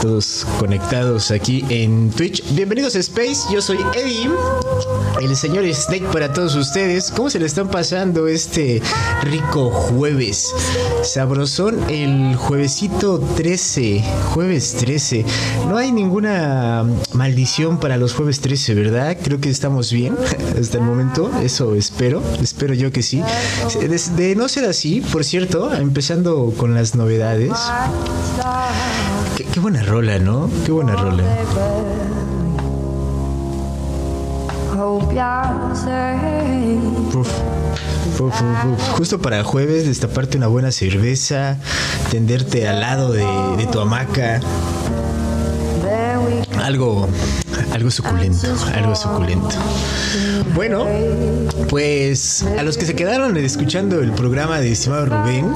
todos conectados aquí en Twitch. Bienvenidos a Space, yo soy Eddie, el señor Snake para todos ustedes. ¿Cómo se le están pasando este rico jueves? Sabrosón el juevesito 13, jueves 13. No hay ninguna maldición para los jueves 13, ¿verdad? Creo que estamos bien hasta el momento, eso espero, espero yo que sí. De, no ser así, por cierto, empezando con las novedades. Qué, buena rola, ¿no? Qué buena rola. Justo para jueves, destaparte una buena cerveza, tenderte al lado de, de tu hamaca. Algo, algo suculento, algo suculento. Bueno, pues a los que se quedaron escuchando el programa de estimado Rubén,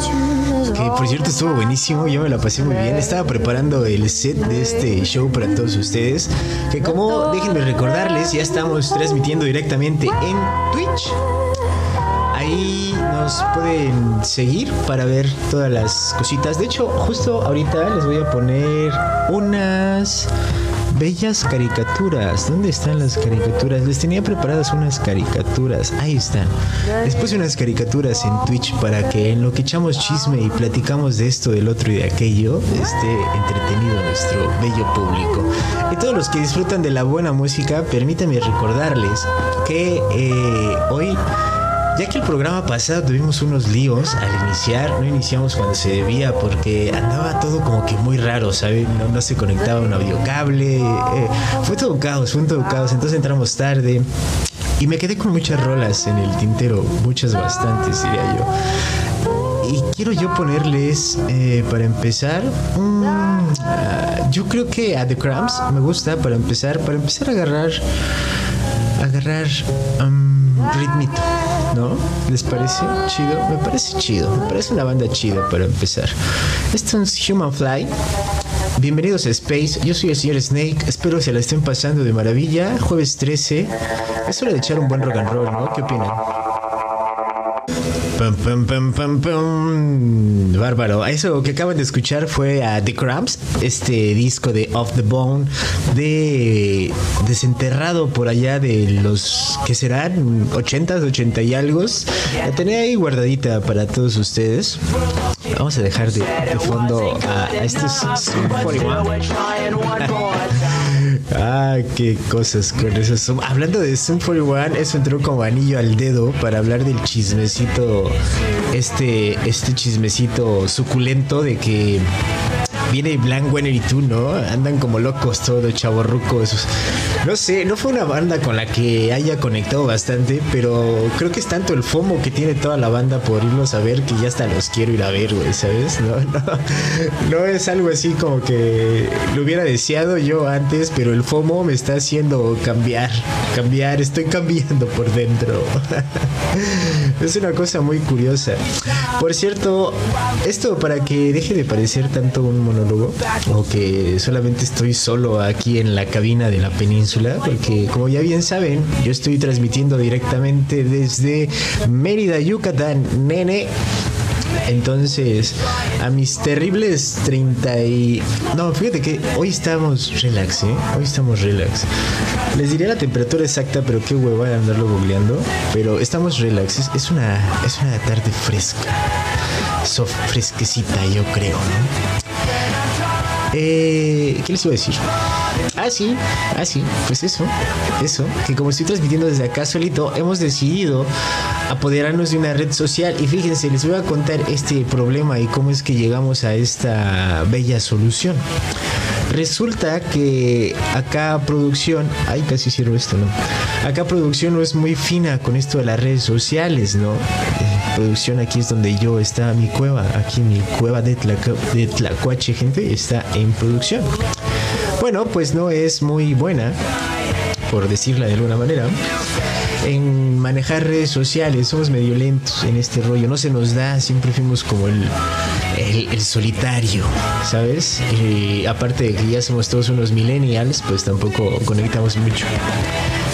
que por cierto estuvo buenísimo, yo me la pasé muy bien. Estaba preparando el set de este show para todos ustedes. Que como déjenme recordarles, ya estamos transmitiendo directamente en Twitch. Ahí nos pueden seguir para ver todas las cositas. De hecho, justo ahorita les voy a poner unas bellas caricaturas. ¿Dónde están las caricaturas? Les tenía preparadas unas caricaturas. Ahí están. Les puse unas caricaturas en Twitch para que en lo que echamos chisme y platicamos de esto, del otro y de aquello, esté entretenido nuestro bello público. Y todos los que disfrutan de la buena música, permítanme recordarles que eh, hoy ya que el programa pasado tuvimos unos líos al iniciar, no iniciamos cuando se debía porque andaba todo como que muy raro, ¿sabes? No, se conectaba un audiocable, eh, fue todo caos, fue todo caos, entonces entramos tarde y me quedé con muchas rolas en el tintero, muchas bastantes diría yo. Y quiero yo ponerles, eh, para empezar, ah, yo creo que a The Cramps me gusta para empezar, para empezar a agarrar, agarrar um, ritmito. ¿No? ¿Les parece chido? Me parece chido, me parece una banda chida para empezar. Esto es Human Fly. Bienvenidos a Space, yo soy el señor Snake, espero se la estén pasando de maravilla. Jueves 13, es hora de echar un buen rock and roll, ¿no? ¿Qué opinan? Bárbaro. Eso que acaban de escuchar fue a The Cramps, este disco de Off the Bone, de desenterrado por allá de los que serán 80, 80 y algo. La tenía ahí guardadita para todos ustedes. Vamos a dejar de, fondo a, a este Ah, qué cosas con eso. Hablando de Zoom 41, eso entró como anillo al dedo para hablar del chismecito, este, este chismecito suculento de que viene Blank Wenner y tú, ¿no? Andan como locos todos, chavorrucos. No sé, no fue una banda con la que haya conectado bastante, pero creo que es tanto el FOMO que tiene toda la banda por irlos a ver que ya hasta los quiero ir a ver, güey, ¿sabes? No, no, no es algo así como que lo hubiera deseado yo antes, pero el FOMO me está haciendo cambiar, cambiar, estoy cambiando por dentro. es una cosa muy curiosa. Por cierto, esto para que deje de parecer tanto un monólogo, o que solamente estoy solo aquí en la cabina de la península, porque como ya bien saben, yo estoy transmitiendo directamente desde Mérida, Yucatán, nene. Entonces, a mis terribles 30 y... No, fíjate que hoy estamos relax, ¿eh? Hoy estamos relax. Les diré la temperatura exacta, pero qué hueva de andarlo googleando. Pero estamos relax. Es, una, es una tarde fresca. Soft, fresquecita, yo creo, ¿no? Eh, ¿Qué les iba a decir? Ah, sí, ah, pues eso, eso, que como estoy transmitiendo desde acá solito, hemos decidido apoderarnos de una red social y fíjense, les voy a contar este problema y cómo es que llegamos a esta bella solución. Resulta que acá producción, ay casi hicieron esto, ¿no? Acá producción no es muy fina con esto de las redes sociales, ¿no? Producción aquí es donde yo está mi cueva, aquí mi cueva de, de Tlacuache, gente, está en producción. Bueno, pues no es muy buena, por decirla de alguna manera en manejar redes sociales, somos medio lentos en este rollo, no se nos da, siempre fuimos como el, el, solitario, ¿sabes? Y aparte de que ya somos todos unos millennials, pues tampoco conectamos mucho.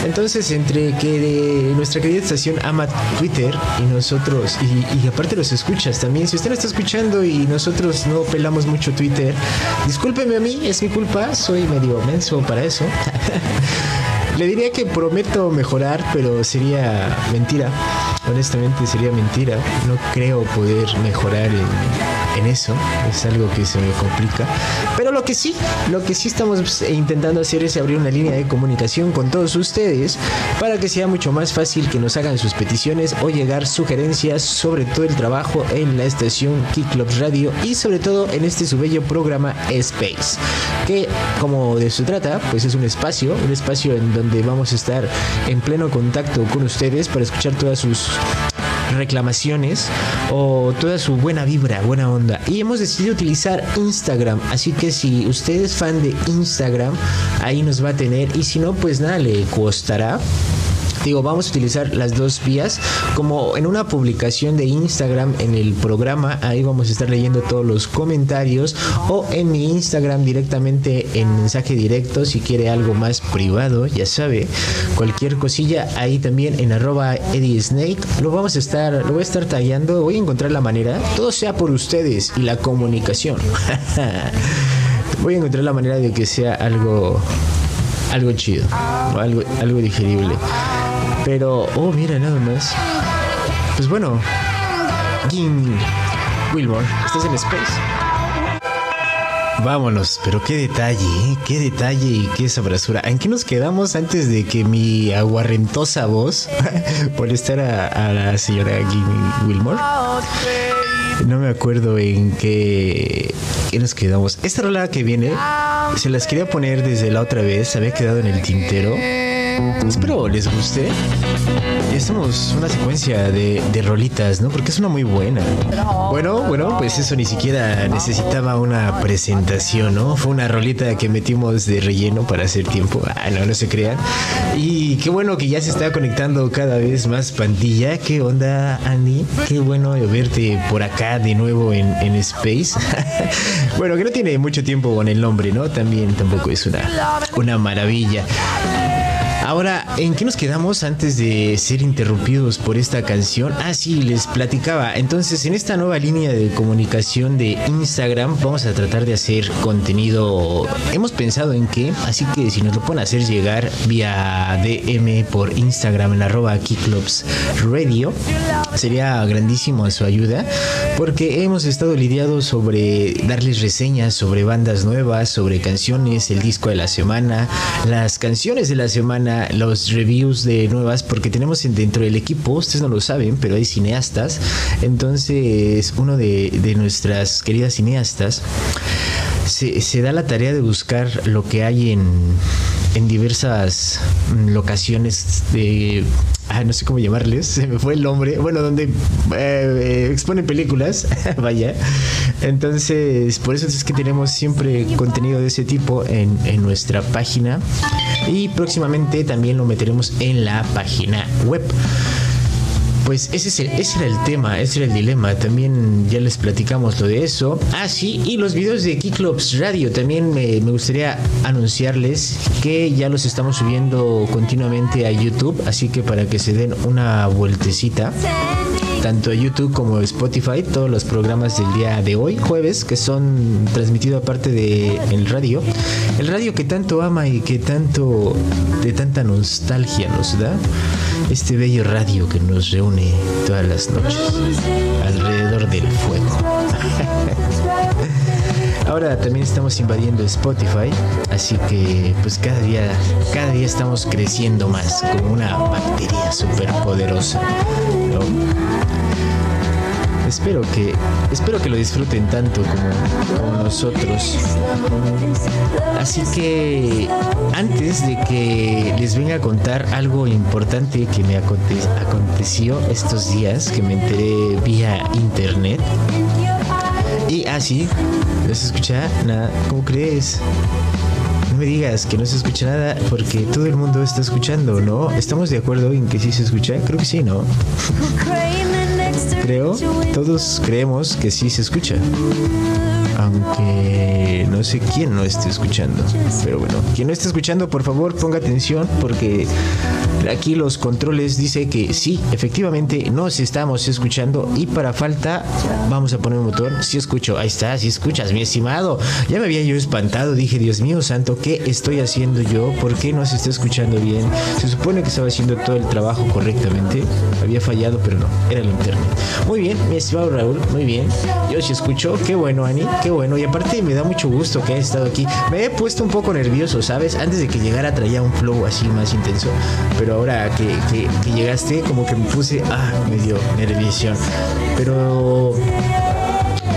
Entonces, entre que nuestra querida estación ama Twitter y nosotros, y, aparte los escuchas también, si usted no está escuchando y nosotros no pelamos mucho Twitter, discúlpeme a mí, es mi culpa, soy medio menso para eso. Le diría que prometo mejorar, pero sería mentira. Honestamente sería mentira. No creo poder mejorar en en eso, es algo que se me complica. Pero lo que sí, lo que sí estamos intentando hacer es abrir una línea de comunicación con todos ustedes para que sea mucho más fácil que nos hagan sus peticiones o llegar sugerencias sobre todo el trabajo en la estación Club Radio y sobre todo en este su bello programa Space, que como de eso trata, pues es un espacio, un espacio en donde vamos a estar en pleno contacto con ustedes para escuchar todas sus reclamaciones o toda su buena vibra, buena onda. Y hemos decidido utilizar Instagram. Así que si usted es fan de Instagram, ahí nos va a tener. Y si no, pues nada, le costará Digo, vamos a utilizar las dos vías como en una publicación de Instagram en el programa. Ahí vamos a estar leyendo todos los comentarios o en mi Instagram directamente en mensaje directo si quiere algo más privado, ya sabe. Cualquier cosilla ahí también en arroba Eddie Snake. Lo vamos a estar, lo voy a estar tallando. Voy a encontrar la manera. Todo sea por ustedes y la comunicación. voy a encontrar la manera de que sea algo algo chido, algo, algo digerible. Pero, oh, mira, nada más. Pues bueno, King Wilmore, estás en Space. Vámonos, pero qué detalle, ¿eh? qué detalle y qué sabrosura. ¿En qué nos quedamos antes de que mi aguarrentosa voz estar a, la señora King Wilmore? No me acuerdo en qué, qué nos quedamos. Esta rola que viene se las quería poner desde la otra vez, había quedado en el tintero. Espero les guste. Estamos una secuencia de, de, rolitas, ¿no? Porque es una muy buena. Bueno, bueno, pues eso ni siquiera necesitaba una presentación, ¿no? Fue una rolita que metimos de relleno para hacer tiempo. Ah, no, no se crean. Y qué bueno que ya se está conectando cada vez más pandilla. ¿Qué onda, Andy? Qué bueno verte por acá de nuevo en, en Space. bueno, que no tiene mucho tiempo con el nombre, ¿no? También tampoco es una, una maravilla. Ahora, ¿en qué nos quedamos antes de ser interrumpidos por esta canción? Ah, sí, les platicaba. Entonces, en esta nueva línea de comunicación de Instagram, vamos a tratar de hacer contenido. Hemos pensado en qué, así que si nos lo pueden hacer llegar vía DM por Instagram en arroba Keyclubs Radio, sería grandísimo su ayuda, porque hemos estado lidiados sobre darles reseñas sobre bandas nuevas, sobre canciones, el disco de la semana, las canciones de la semana los reviews de nuevas, porque tenemos dentro del equipo, ustedes no lo saben, pero hay cineastas. Entonces, uno de, nuestras queridas cineastas se, da la tarea de buscar lo que hay en, en diversas locaciones de ah, no sé cómo llamarles, se me fue el nombre, bueno, donde eh, exponen películas, vaya. Entonces, por eso es que tenemos siempre contenido de ese tipo en, en nuestra página y próximamente también lo meteremos en la página web pues ese, es el, ese era el tema, ese era el dilema. También ya les platicamos lo de eso. Ah, sí, y los videos de Keyclubs Radio. También me, me, gustaría anunciarles que ya los estamos subiendo continuamente a YouTube. Así que para que se den una vueltecita tanto YouTube como Spotify, todos los programas del día de hoy, jueves, que son transmitidos aparte de el radio. El radio que tanto ama y que tanto de tanta nostalgia nos da. Este bello radio que nos reúne todas las noches alrededor del fuego. Ahora también estamos invadiendo Spotify, así que pues cada día, cada día estamos creciendo más como una bacteria súper poderosa. Espero que, espero que lo disfruten tanto como, nosotros. Así que antes de que les venga a contar algo importante que me aconteció estos días, que me enteré vía internet. Y así, ah, no se escucha nada. ¿Cómo crees? No me digas que no se escucha nada porque todo el mundo está escuchando, ¿no? ¿Estamos de acuerdo en que sí se escucha? Creo que sí, ¿no? creo, todos creemos que sí se escucha. Aunque no sé quién no esté escuchando. Pero bueno, quien no esté escuchando, por favor, ponga atención porque aquí los controles dice que sí, efectivamente nos estamos escuchando y para falta vamos a poner un motor. Sí escucho, ahí está, sí escuchas, mi estimado. Ya me había yo espantado, dije, Dios mío santo, ¿qué estoy haciendo yo? ¿Por qué no se está escuchando bien? Se supone que estaba haciendo todo el trabajo correctamente. Había fallado, pero no, era el internet. Muy bien, mi estimado Raúl, muy bien. Yo sí escucho, qué bueno, Ani, qué bueno. Y aparte me da mucho gusto que hayas estado aquí. Me he puesto un poco nervioso, ¿sabes? Antes de que llegara traía un flow así más intenso. Pero ahora que, que, llegaste, como que me puse, ah, medio nervioso. Pero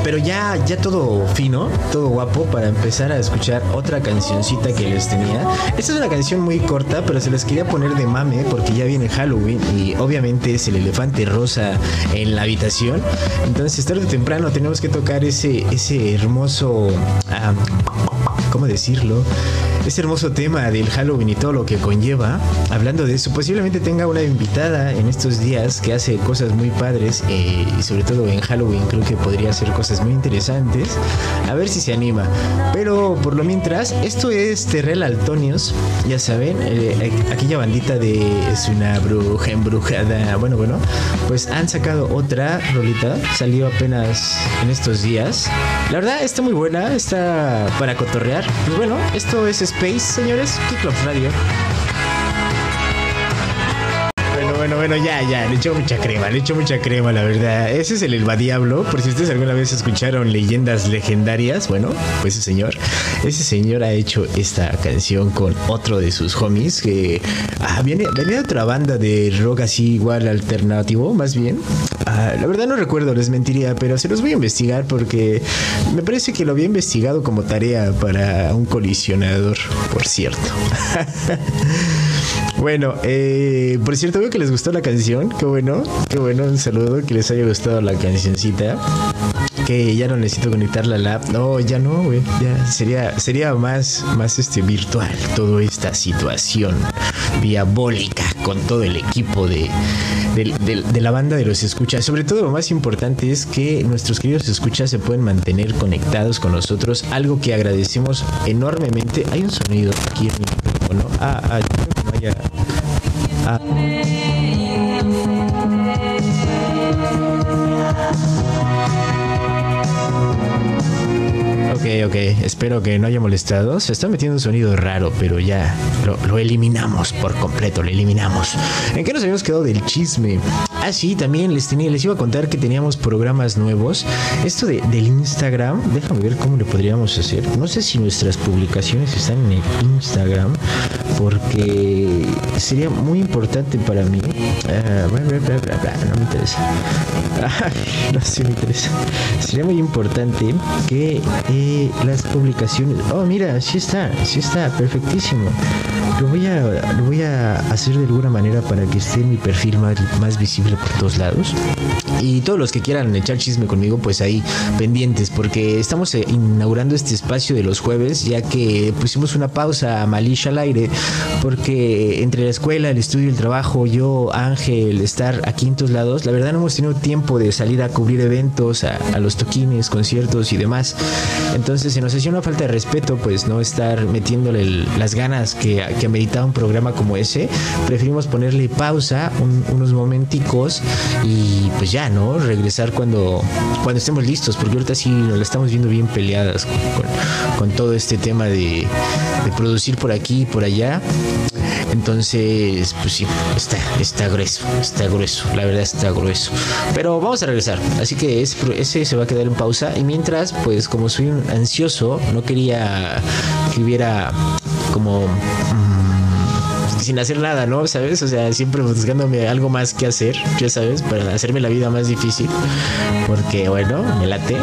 pero ya, ya todo fino, todo guapo para empezar a escuchar otra cancioncita que les tenía. Esta es una canción muy corta, pero se les quería poner de mame porque ya viene Halloween y obviamente es el elefante rosa en la habitación. Entonces tarde o temprano tenemos que tocar ese, ese hermoso... ¿Cómo decirlo? Ese hermoso tema del Halloween y todo lo que conlleva. Hablando de eso, posiblemente tenga una invitada en estos días que hace cosas muy padres eh, y sobre todo en Halloween creo que podría hacer cosas muy interesantes. A ver si se anima. Pero por lo mientras, esto es Terrell Altonios, ya saben, eh, aquella bandita de es una bruja embrujada. Bueno, bueno, pues han sacado otra rolita, salió apenas en estos días. La verdad está muy buena, está para cotorrear. Pues bueno, esto es Space, señores. Kickoff Radio. Bueno, bueno, ya, ya. Le echo mucha crema, le echo mucha crema, la verdad. Ese es el Elba Diablo. Por si ustedes alguna vez escucharon leyendas legendarias, bueno, pues ese señor, ese señor ha hecho esta canción con otro de sus homies que ah, viene, venía de otra banda de rock así igual alternativo, más bien. Ah, la verdad no recuerdo, les mentiría, pero se los voy a investigar porque me parece que lo había investigado como tarea para un colisionador, por cierto. bueno, eh, por cierto, veo que les gustó la canción. Qué bueno, qué bueno. Un saludo, que les haya gustado la cancioncita que ya no necesito conectar la lap. No, ya no, güey. Ya sería, sería más, más este virtual toda esta situación diabólica con todo el equipo de, de, la banda de los escuchas. Sobre todo lo más importante es que nuestros queridos escuchas se pueden mantener conectados con nosotros, algo que agradecemos enormemente. Hay un sonido aquí en mi micrófono. Ah, ah, yo creo que vaya. Ah. Ok, ok, espero que no haya molestado. Se está metiendo un sonido raro, pero ya lo, eliminamos por completo, lo eliminamos. ¿En qué nos habíamos quedado del chisme? Ah, sí, también les, tenía, les iba a contar que teníamos programas nuevos. Esto de, del Instagram, déjame ver cómo lo podríamos hacer. No sé si nuestras publicaciones están en el Instagram, porque sería muy importante para mí. Uh, no me interesa. no sé, me interesa. Sería muy importante que eh, las publicaciones. Oh, mira, sí está, sí está, perfectísimo. Lo voy a, lo voy a hacer de alguna manera para que esté mi perfil más, más visible por todos lados. Y todos los que quieran echar chisme conmigo, pues ahí pendientes, porque estamos eh, inaugurando este espacio de los jueves, ya que pusimos una pausa a Malish al aire, porque entre la escuela, el estudio, el trabajo, yo, Ángel, estar aquí en todos lados, la verdad no hemos tenido tiempo de salir a cubrir eventos, a, a los toquines, conciertos y demás. Entonces se nos hacía una falta de respeto, pues no estar metiéndole las ganas que, que ameritaba un programa como ese. Preferimos ponerle pausa unos momenticos y pues ya, ¿no? Regresar cuando, cuando estemos listos, porque ahorita sí nos la estamos viendo bien peleadas con, todo este tema de, producir por aquí y por allá. Entonces, pues sí, está, está grueso, está grueso, la verdad está grueso. Pero vamos a regresar, así que ese, se va a quedar en pausa. Y mientras, pues como soy ansioso, no quería que hubiera como... Sin hacer nada, ¿no? ¿Sabes? O sea, siempre buscándome algo más que hacer, ya sabes, para hacerme la vida más difícil. Porque, bueno, me late.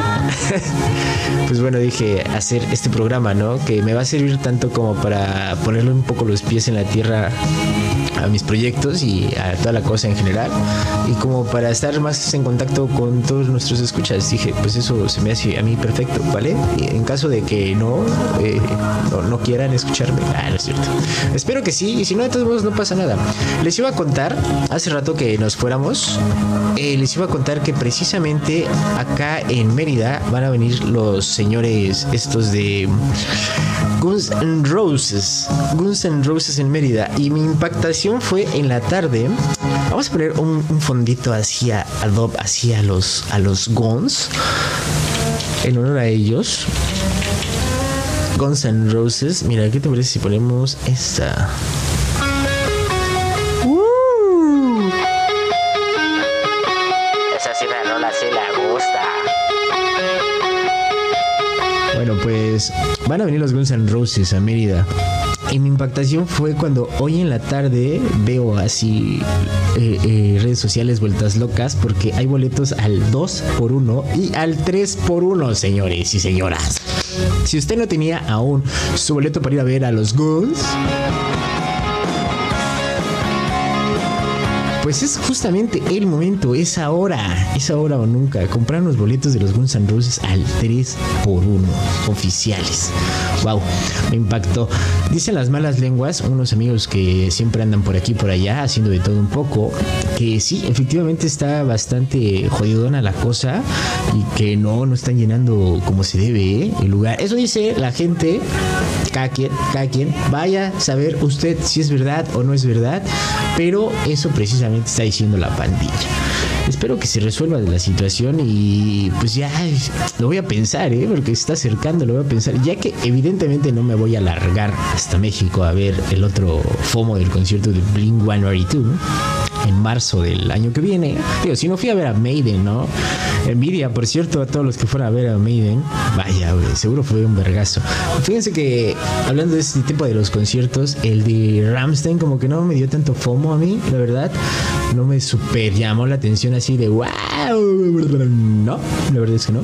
pues bueno, dije hacer este programa, ¿no? Que me va a servir tanto como para ponerle un poco los pies en la tierra a mis proyectos y a toda la cosa en general y como para estar más en contacto con todos nuestros escuchas dije pues eso se me hace a mí perfecto vale y en caso de que no, eh, no quieran escucharme. Ah, no es cierto. Espero que sí, y si no, de todos modos no pasa nada. Les iba a contar, hace rato que nos fuéramos, eh, les iba a contar que precisamente acá en Mérida van a venir los señores estos de Guns N' Roses. Guns N' Roses en Mérida. Y mi impactación fue en la tarde. Vamos a poner un, fondito así a Adobe, así a los, a los Guns. En honor a ellos. Guns N' Roses. Mira, ¿qué te parece si ponemos esta? Gusta. Bueno, pues van a venir los Guns N' Roses a Mérida. Y mi impactación fue cuando hoy en la tarde veo así eh, eh, redes sociales vueltas locas porque hay boletos al 2 por 1 y al 3 por 1, señores y señoras. Si usted no tenía aún su boleto para ir a ver a los Guns, pues es justamente el momento, es ahora, es ahora o nunca. Comprar los boletos de los Guns N' Roses al 3 por 1 oficiales. Wow, me impactó. Dicen las malas lenguas, unos amigos que siempre andan por aquí por allá haciendo de todo un poco, que sí, efectivamente está bastante jodidona la cosa y que no, no están llenando como se debe ¿eh? el lugar. Eso dice la gente, cada quien, cada quien, vaya a saber usted si es verdad o no es verdad, pero eso precisamente está diciendo la pandilla. Espero que se resuelva de la situación y pues ya lo voy a pensar, ¿eh? porque se está acercando, lo voy a pensar, ya que evidentemente no me voy a largar hasta México a ver el otro FOMO del concierto de Blink 182 en marzo del año que viene. Digo, si no fui a ver a Maiden, ¿no? Envidia, por cierto, a todos los que fueron a ver a Maiden. Vaya, seguro fue un vergazo. Fíjense que hablando de este tipo de los conciertos, el de Ramstein como que no me dio tanto fomo a mí, la verdad. No me super llamó la atención así de wow. No, la verdad es que no.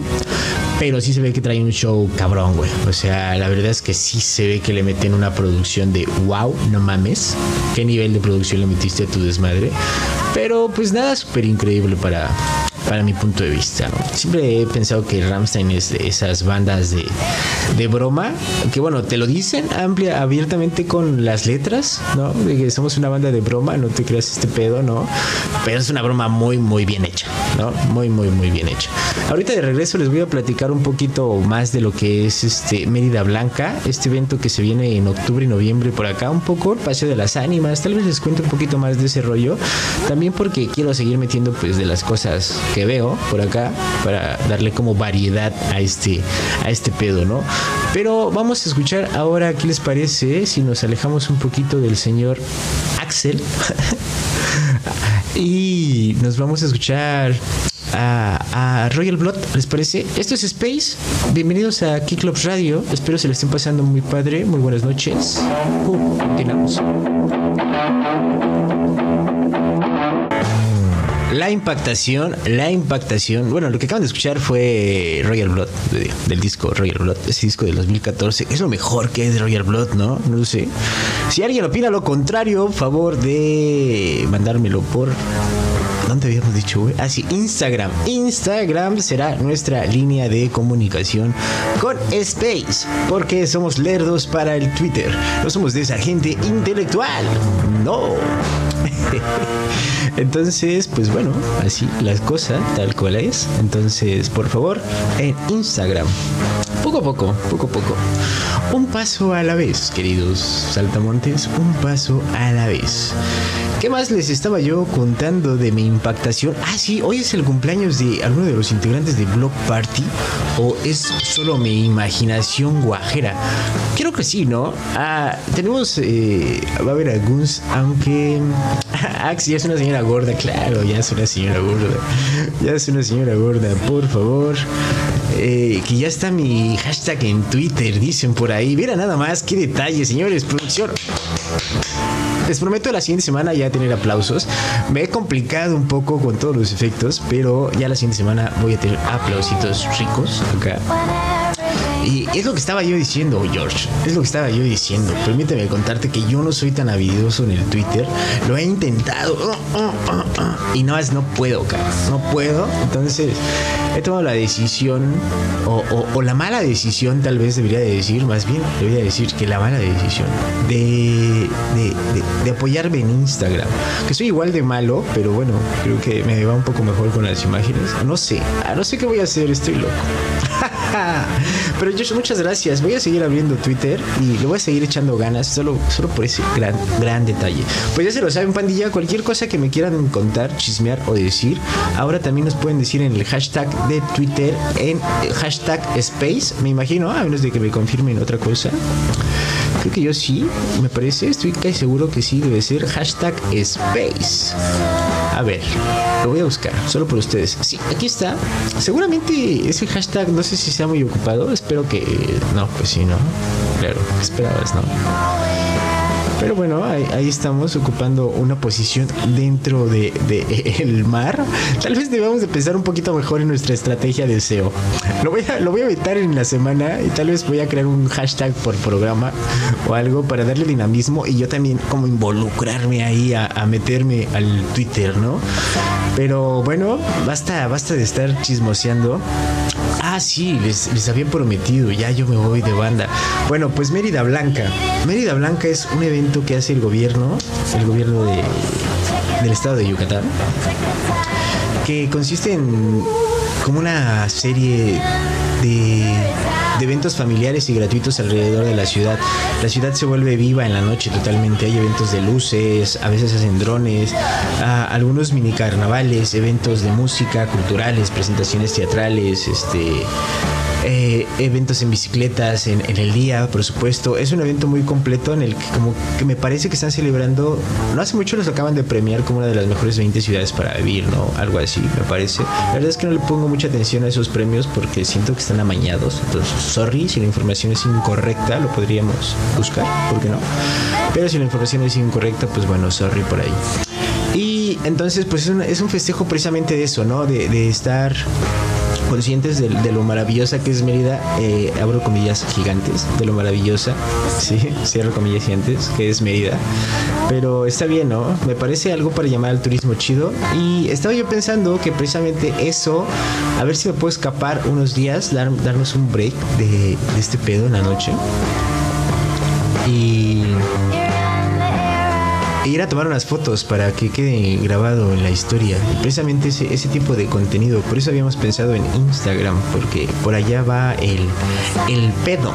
Pero sí se ve que trae un show cabrón, güey. O sea, la verdad es que sí se ve que le meten una producción de wow, no mames. ¿Qué nivel de producción le metiste a tu desmadre? Pero pues nada súper increíble para, para mi punto de vista. Siempre he pensado que Ramstein es de esas bandas de, de broma, que bueno, te lo dicen amplia, abiertamente con las letras, ¿no? Que somos una banda de broma, no te creas este pedo, ¿no? Pero es una broma muy, muy bien hecha, ¿no? Muy, muy, muy bien hecha. Ahorita de regreso les voy a platicar un poquito más de lo que es este Mérida Blanca, este evento que se viene en octubre y noviembre por acá, un poco el Paseo de las Ánimas, tal vez les cuento un poquito más de ese rollo, también porque quiero seguir metiendo pues de las cosas que veo por acá para darle como variedad a este, a este pedo, ¿no? Pero vamos a escuchar ahora, ¿qué les parece si nos alejamos un poquito del señor Axel? y nos vamos a escuchar a, Royal Blood, ¿les parece? Esto es Space. Bienvenidos a Clubs Radio. Espero se le estén pasando muy padre. Muy buenas noches. Uh, continuamos. La impactación, la impactación. Bueno, lo que acaban de escuchar fue Royal Blood, del disco Royal Blood, ese disco de 2014. Es lo mejor que es de Royal Blood, ¿no? No sé. Si alguien opina lo contrario, favor de mandármelo por ¿Dónde habíamos dicho, güey? Ah, sí, Instagram. Instagram será nuestra línea de comunicación con Space. Porque somos lerdos para el Twitter. No somos de esa gente intelectual. No. Entonces, pues bueno, así las cosas, tal cual es. Entonces, por favor, en Instagram. Poco a poco, poco a poco. Un paso a la vez, queridos saltamontes, un paso a la vez. ¿Qué más les estaba yo contando de mi impactación? Ah, sí, hoy es el cumpleaños de alguno de los integrantes de Block Party. ¿O es solo mi imaginación guajera? Creo que sí, ¿no? Ah, tenemos. Eh, va a haber algunos, aunque. Ax ya es una señora gorda, claro, ya es una señora gorda. Ya es una señora gorda, por favor. Eh, que ya está mi hashtag en Twitter, dicen por ahí. Mira nada más, qué detalle, señores, producción. Les prometo la siguiente semana ya tener aplausos. Me he complicado un poco con todos los efectos, pero ya la siguiente semana voy a tener aplausitos ricos acá. Y es lo que estaba yo diciendo, George. Es lo que estaba yo diciendo. Permíteme contarte que yo no soy tan habilidoso en el Twitter. Lo he intentado. Y no es, no puedo, cara. No puedo. Entonces, he tomado la decisión, o, la mala decisión, tal vez debería de decir, más bien, debería decir que la mala decisión de, de, apoyarme en Instagram. Que soy igual de malo, pero bueno, creo que me va un poco mejor con las imágenes. No sé, ah, no sé qué voy a hacer, estoy loco. Pero Josh, muchas gracias. Voy a seguir abriendo Twitter y le voy a seguir echando ganas solo, solo por ese gran, gran detalle. Pues ya se lo saben, pandilla. Cualquier cosa que me quieran contar, chismear o decir, ahora también nos pueden decir en el hashtag de Twitter, en hashtag Space, me imagino, a menos de que me confirmen otra cosa. Creo que yo sí, me parece, estoy casi seguro que sí, debe ser hashtag Space. A ver, lo voy a buscar, solo por ustedes. Sí, aquí está. Seguramente ese hashtag, no sé si sea muy ocupado. Espero que. No, pues sí, ¿no? Claro, esperabas, ¿no? Pero bueno, ahí, estamos ocupando una posición dentro de, el mar. Tal vez debamos de pensar un poquito mejor en nuestra estrategia de SEO. Lo voy a, lo voy a evitar en la semana y tal vez voy a crear un hashtag por programa o algo para darle dinamismo y yo también como involucrarme ahí a, a meterme al Twitter, ¿no? Pero bueno, basta, basta de estar chismoseando. Ah, sí, les, les había prometido, ya yo me voy de banda. Bueno, pues Mérida Blanca. Mérida Blanca es un evento que hace el gobierno, el gobierno de, del estado de Yucatán, que consiste en como una serie de de eventos familiares y gratuitos alrededor de la ciudad. La ciudad se vuelve viva en la noche totalmente. Hay eventos de luces, a veces hacen drones, algunos mini carnavales, eventos de música, culturales, presentaciones teatrales, este eh, eventos en bicicletas en, el día, por supuesto. Es un evento muy completo en el que como que me parece que están celebrando, no hace mucho los acaban de premiar como una de las mejores 20 ciudades para vivir, ¿no? Algo así, me parece. La verdad es que no le pongo mucha atención a esos premios porque siento que están amañados. Entonces, sorry, si la información es incorrecta, lo podríamos buscar, ¿por qué no? Pero si la información es incorrecta, pues bueno, sorry por ahí. Y entonces, pues es un, festejo precisamente de eso, ¿no? De estar conscientes de, lo maravillosa que es Mérida, eh, abro comillas gigantes, de lo maravillosa, sí, cierro comillas gigantes, que es Mérida. Pero está bien, ¿no? Me parece algo para llamar al turismo chido. Y estaba yo pensando que precisamente eso, a ver si me puedo escapar unos días, darnos un break de, de este pedo en la noche. Y ir a tomar unas fotos para que quede grabado en la historia. precisamente ese, ese tipo de contenido. Por eso habíamos pensado en Instagram, porque por allá va el, el pedo.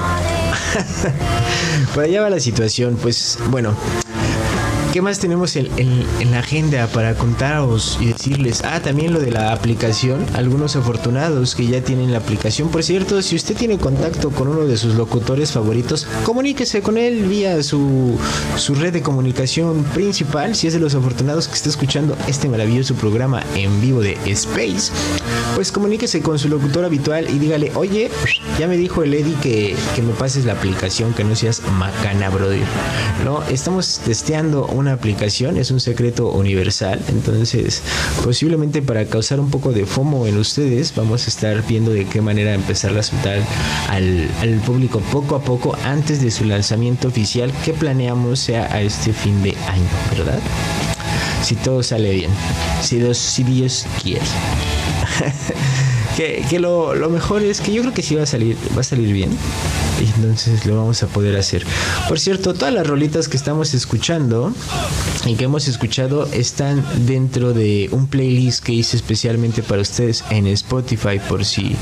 por allá va la situación. Pues bueno, ¿Qué más tenemos en, la agenda para contaros y decirles? Ah, también lo de la aplicación. Algunos afortunados que ya tienen la aplicación. Por cierto, si usted tiene contacto con uno de sus locutores favoritos, comuníquese con él vía su, su red de comunicación principal. Si es de los afortunados que está escuchando este maravilloso programa en vivo de Space, pues comuníquese con su locutor habitual y dígale, oye, ya me dijo el Eddie que, que me pases la aplicación, que no seas macana, brother. No, estamos testeando un una aplicación, es un secreto universal. Entonces, posiblemente para causar un poco de FOMO en ustedes, vamos a estar viendo de qué manera empezar a soltar al, al público poco a poco antes de su lanzamiento oficial que planeamos sea a este fin de año, ¿verdad? Si todo sale bien, si Dios, si Dios quiere. que, lo, lo, mejor es que yo creo que sí va a salir, va a salir bien. Y entonces lo vamos a poder hacer. Por cierto, todas las rolitas que estamos escuchando y que hemos escuchado están dentro de un playlist que hice especialmente para ustedes en Spotify por si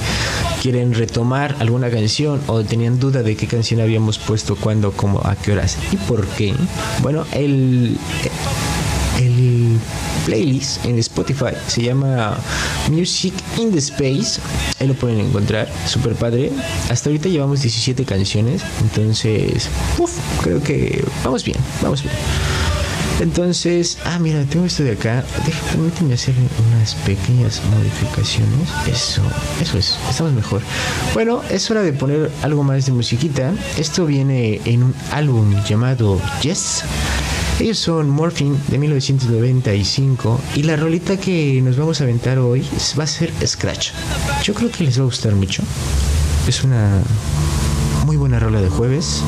quieren retomar alguna canción o tenían duda de qué canción habíamos puesto, cuándo, cómo, a qué horas y por qué. Bueno, el playlist en Spotify se llama Music in the Space. Ahí lo pueden encontrar, super padre. Hasta ahorita llevamos 17 canciones, entonces, creo que vamos bien, vamos bien. Entonces, ah, mira, tengo esto de acá. Déjame hacer unas pequeñas modificaciones. Eso, eso es, estamos mejor. Bueno, es hora de poner algo más de musiquita. Esto viene en un álbum llamado Yes. Ellos son Morphine de 1995 y la rolita que nos vamos a aventar hoy va a ser Scratch. Yo creo que les va a gustar mucho. Es una una rola de jueves.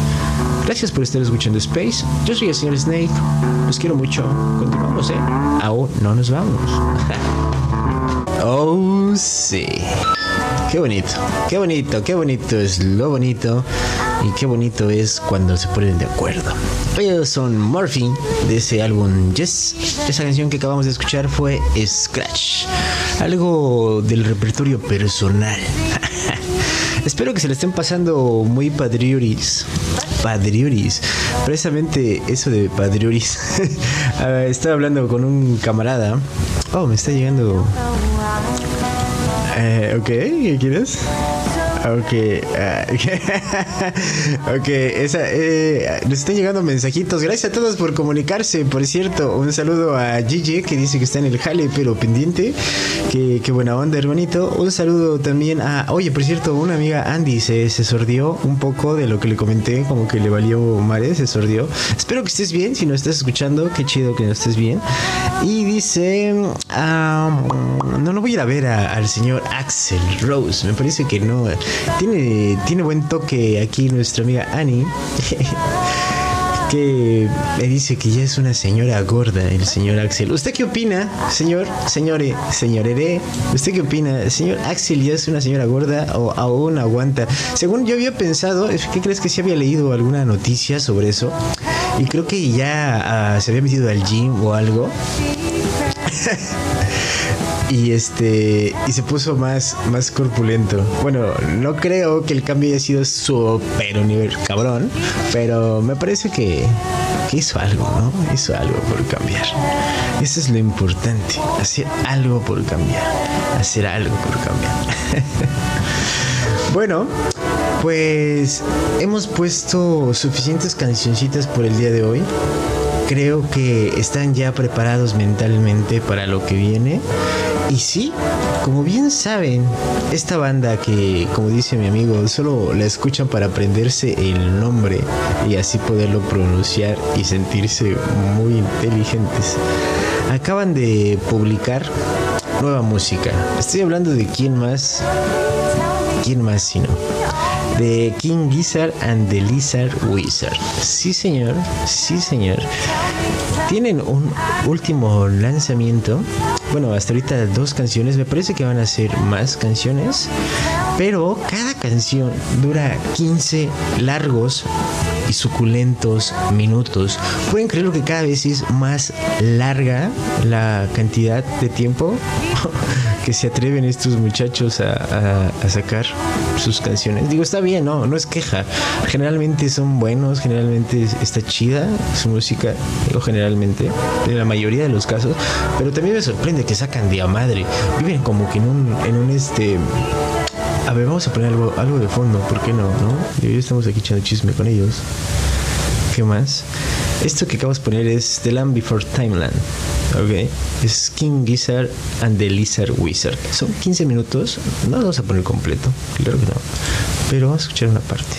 Gracias por estar escuchando Space. Yo soy el señor Snake. Los quiero mucho. Continuamos, ¿eh? Aún no nos vamos. oh, sí. Qué bonito, qué bonito, qué bonito es lo bonito y qué bonito es cuando se ponen de acuerdo. Ellos son Murphy de ese álbum Yes. Esa canción que acabamos de escuchar fue Scratch, algo del repertorio personal. Espero que se le estén pasando muy padrioris. Padrioris. Precisamente eso de padrioris. Ah, estaba hablando con un camarada. Oh, me está llegando eh, ok, ¿qué quieres? Ok, uh, ok, esa, eh, nos están llegando mensajitos. Gracias a todos por comunicarse. Por cierto, un saludo a Gigi que dice que está en el jale, pero pendiente. Qué buena onda, hermanito. Un saludo también a, oye, por cierto, una amiga Andy se, se sordió un poco de lo que le comenté, como que le valió mare, se sordió. Espero que estés bien. Si no estás escuchando, qué chido que no estés bien. Y dice, no, no voy a ir a ver al señor Axel Rose. Me parece que no. Tiene, tiene buen toque aquí nuestra amiga Annie. que me dice que ya es una señora gorda el señor Axel. ¿Usted qué opina, señor, señore, señorere? ¿Usted qué opina? ¿Señor Axel ya es una señora gorda o aún aguanta? Según yo había pensado, ¿qué crees que sí había leído alguna noticia sobre eso? Y creo que ya ah, se había metido al gym o algo. y este y se puso más más corpulento. Bueno, no creo que el cambio haya sido super nivel cabrón, pero me parece que, que hizo algo, ¿no? Hizo algo por cambiar. Eso es lo importante, hacer algo por cambiar, hacer algo por cambiar. bueno, pues hemos puesto suficientes cancioncitas por el día de hoy creo que están ya preparados mentalmente para lo que viene. Y sí, como bien saben, esta banda que, como dice mi amigo, solo la escuchan para aprenderse el nombre y así poderlo pronunciar y sentirse muy inteligentes, acaban de publicar nueva música. Estoy hablando de quién más, quién más sino de King Gizzard and the Lizard Wizard. Sí, señor, sí, señor. Tienen un último lanzamiento. Bueno, hasta ahorita dos canciones. Me parece que van a ser más canciones. Pero cada canción dura 15 largos y suculentos minutos. ¿Pueden creer que cada vez es más larga la cantidad de tiempo? que se atreven estos muchachos a, sacar sus canciones. Digo, está bien, no, no es queja. Generalmente son buenos, generalmente está chida su música, digo generalmente, en la mayoría de los casos, pero también me sorprende que sacan de a madre. Viven como que en un, en un este. A ver, vamos a poner algo, algo de fondo, ¿por qué no? ¿no? Y hoy estamos aquí echando chisme con ellos. ¿Qué más? Esto que acabamos de poner es The Land Before Timeland. Ok. Es King Gizzard and the Lizard Wizard. Son 15 minutos. No lo vamos a poner completo. Claro que no. Pero vamos a escuchar una parte.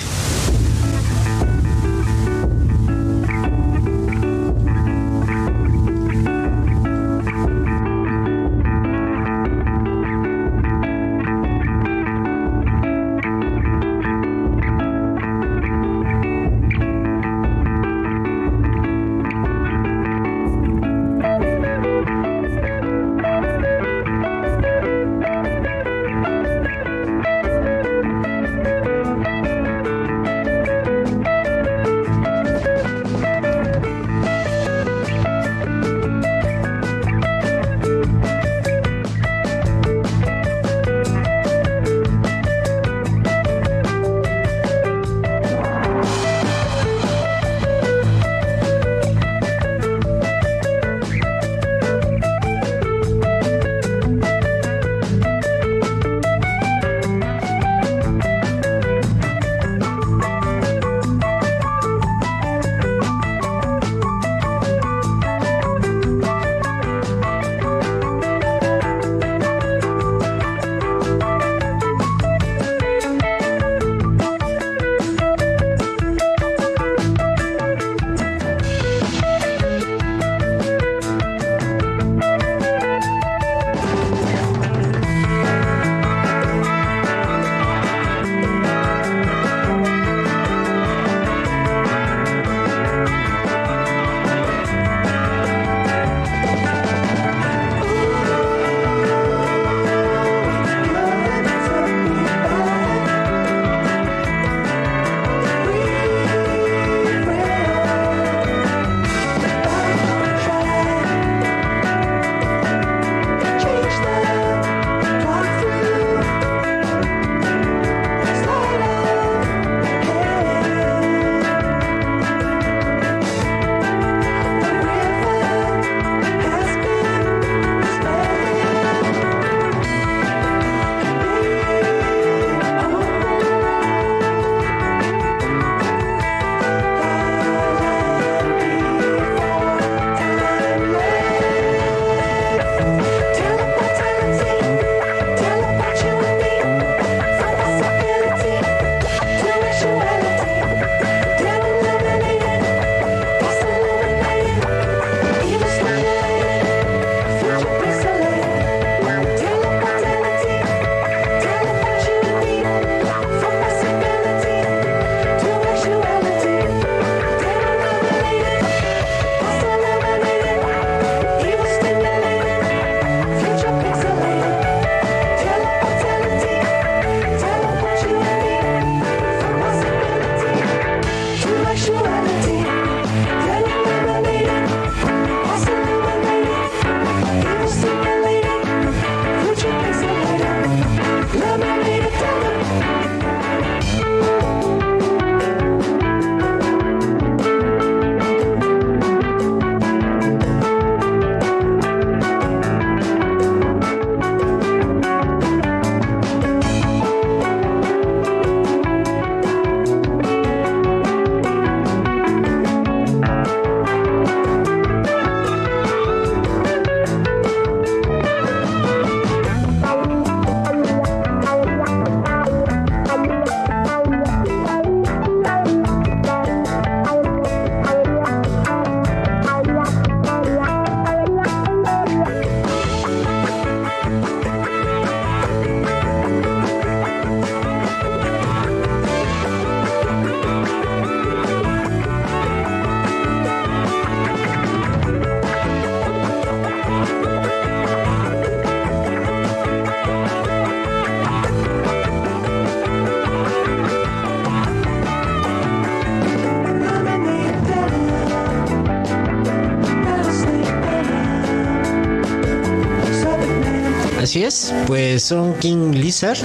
Pues son King Lizard,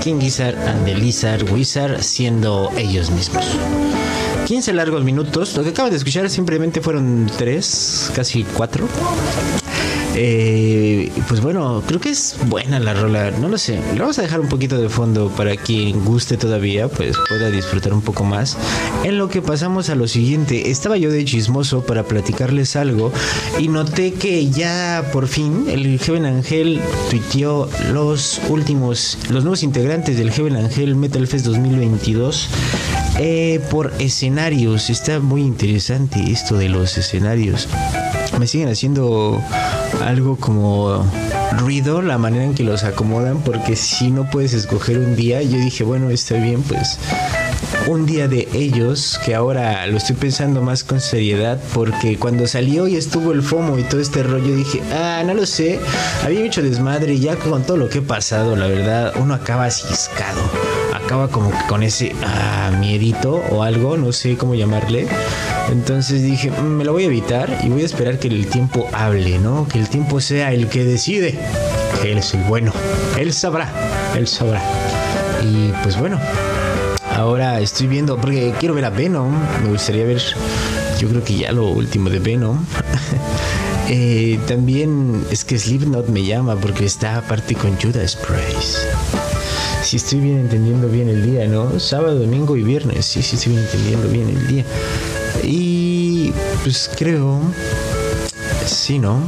King Lizard and the Lizard Wizard siendo ellos mismos. 15 largos minutos. Lo que acaban de escuchar simplemente fueron 3, casi 4. Eh, pues bueno, creo que es buena la rola, no lo sé. Le vamos a dejar un poquito de fondo para quien guste todavía, pues pueda disfrutar un poco más. En lo que pasamos a lo siguiente, estaba yo de chismoso para platicarles algo y noté que ya por fin el Heaven Angel tuiteó los últimos, los nuevos integrantes del Heaven Angel Metal Fest 2022 eh, por escenarios. Está muy interesante esto de los escenarios me siguen haciendo algo como ruido la manera en que los acomodan porque si no puedes escoger un día yo dije bueno está bien pues un día de ellos que ahora lo estoy pensando más con seriedad porque cuando salió y estuvo el FOMO y todo este rollo dije ah no lo sé había mucho desmadre y ya con todo lo que he pasado la verdad uno acaba ciscado acaba como con ese ah, miedito o algo no sé cómo llamarle entonces dije, mm, me lo voy a evitar y voy a esperar que el tiempo hable, ¿no? Que el tiempo sea el que decide. Él es el bueno. Él sabrá, él sabrá. Y pues bueno, ahora estoy viendo, porque quiero ver a Venom. Me gustaría ver, yo creo que ya lo último de Venom. Eh, también es que Slipknot me llama porque está aparte con Judas Priest. Si estoy bien entendiendo bien el día, ¿no? Sábado, domingo y viernes. Sí, sí estoy bien entendiendo bien el día. Y pues creo, sí, ¿no?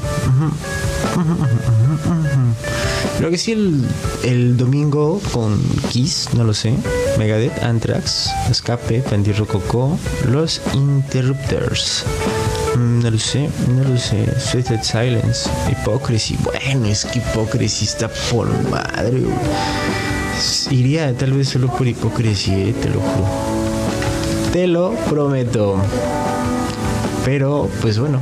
Creo que sí el, el, domingo con Kiss, no lo sé. Megadeth, Anthrax, Escape, Pandy Rococo, Los Interrupters. Mm, no lo sé, no lo sé. Sweated Silence, Hypocrisy. Bueno, es que Hypocrisy está por madre. Iría tal vez solo por hipocresía, eh, te lo juro. Te lo prometo. Pero, pues bueno,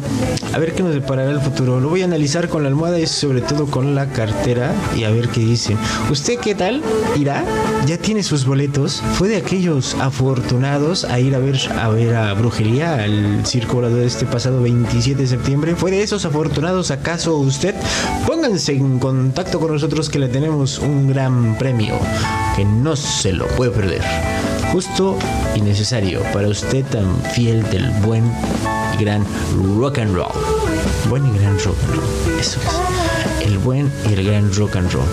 a ver qué nos deparará el futuro. Lo voy a analizar con la almohada y sobre todo con la cartera y a ver qué dicen. ¿Usted qué tal? ¿Irá? ¿Ya tiene sus boletos? ¿Fue de aquellos afortunados a ir a ver a, ver a Brujería, al circo de este pasado 27 de septiembre? ¿Fue de esos afortunados acaso usted? Pónganse en contacto con nosotros que le tenemos un gran premio que no se lo puede perder justo y necesario para usted tan fiel del buen y gran rock and roll. Buen y gran rock and roll, eso es. El buen y el gran rock and roll.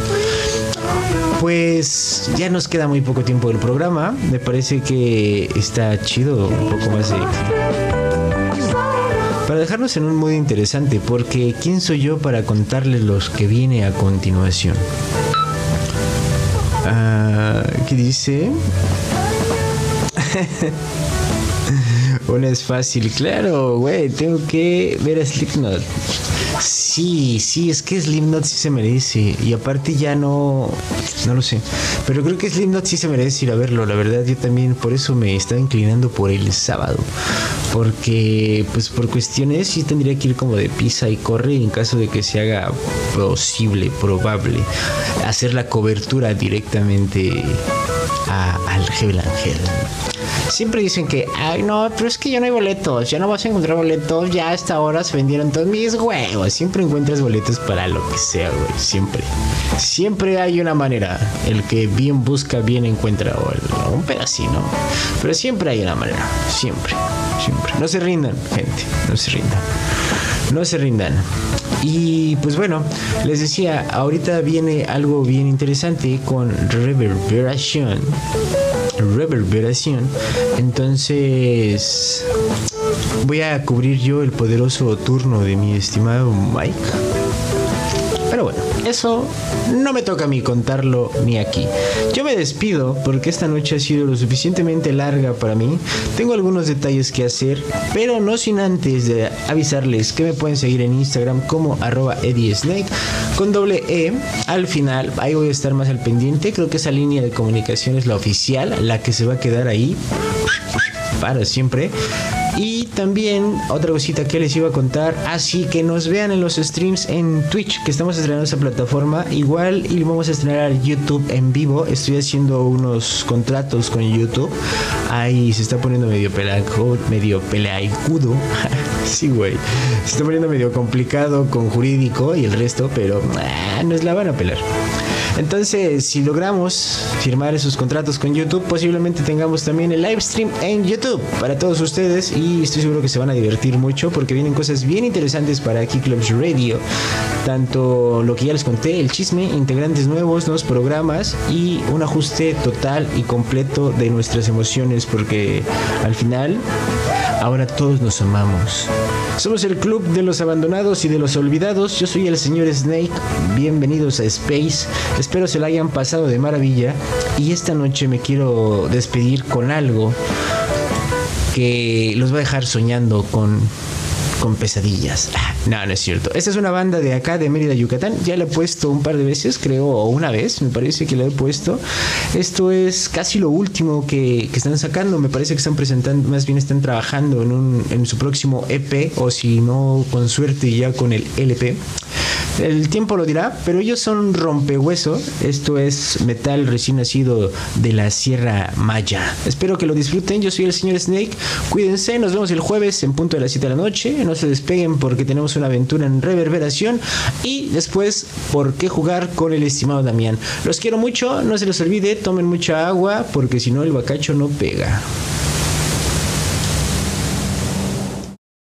Pues ya nos queda muy poco tiempo del programa. Me parece que está chido un poco más de para dejarnos en un modo interesante, porque ¿quién soy yo para contarles los que viene a continuación? Ah, ¿Qué dice? Una es fácil, claro, güey, tengo que ver a Slipknot. Sí, sí, es que Slipknot sí se merece. Y aparte ya no, no lo sé. Pero creo que Slipknot sí se merece ir a verlo. La verdad, yo también por eso me estaba inclinando por el sábado. Porque, pues por cuestiones sí tendría que ir como de pisa y corre en caso de que se haga posible, probable, hacer la cobertura directamente al Hell Angel siempre dicen que, ay, no, pero es que ya no hay boletos, ya no vas a encontrar boletos, ya hasta ahora se vendieron todos mis huevos. Siempre encuentras boletos para lo que sea, güey, siempre. Siempre hay una manera. El que bien busca, bien encuentra, o, un pedacito, ¿no? Pero siempre hay una manera, siempre, siempre. No se rindan, gente, no se rindan. No se rindan. Y pues bueno, les decía, ahorita viene algo bien interesante con Reverberation reverberación. Entonces voy a cubrir yo el poderoso turno de mi estimado Mike. Pero bueno, eso no me toca a mí contarlo ni aquí. Yo me despido porque esta noche ha sido lo suficientemente larga para mí. Tengo algunos detalles que hacer, pero no sin antes de avisarles que me pueden seguir en Instagram como arroba Snake con doble E al final. Ahí voy a estar más al pendiente. Creo que esa línea de comunicación es la oficial, la que se va a quedar ahí para siempre. Y también otra cosita que les iba a contar, así que nos vean en los streams en Twitch, que estamos estrenando esa plataforma. Igual y vamos a estrenar YouTube en vivo. Estoy haciendo unos contratos con YouTube. Ahí se está poniendo medio pelaco, medio Sí, güey. Se está poniendo medio complicado con jurídico y el resto, pero ah, nos la van a pelar. Entonces, si logramos firmar esos contratos con YouTube, posiblemente tengamos también el live stream en YouTube para todos ustedes y estoy seguro que se van a divertir mucho porque vienen cosas bien interesantes para Key Clubs Radio. Tanto lo que ya les conté, el chisme, integrantes nuevos, nuevos programas y un ajuste total y completo de nuestras emociones porque al final ahora todos nos amamos. Somos el club de los abandonados y de los olvidados. Yo soy el señor Snake. Bienvenidos a Space. Espero se la hayan pasado de maravilla. Y esta noche me quiero despedir con algo que los va a dejar soñando con con pesadillas. Ah, no, no es cierto. Esta es una banda de acá, de Mérida, Yucatán. Ya la he puesto un par de veces, creo, o una vez, me parece que la he puesto. Esto es casi lo último que, están sacando. Me parece que están presentando, más bien están trabajando en, un, en su próximo EP, o si no, con suerte ya con el LP. El tiempo lo dirá, pero ellos son rompehueso. Esto es metal recién nacido de la Sierra Maya. Espero que lo disfruten. Yo soy el señor Snake. Cuídense. Nos vemos el jueves en punto de las 7 de la noche. No se despeguen porque tenemos una aventura en reverberación. Y después, ¿por qué jugar con el estimado Damián? Los quiero mucho. No se les olvide. Tomen mucha agua porque si no, el bacacho no pega.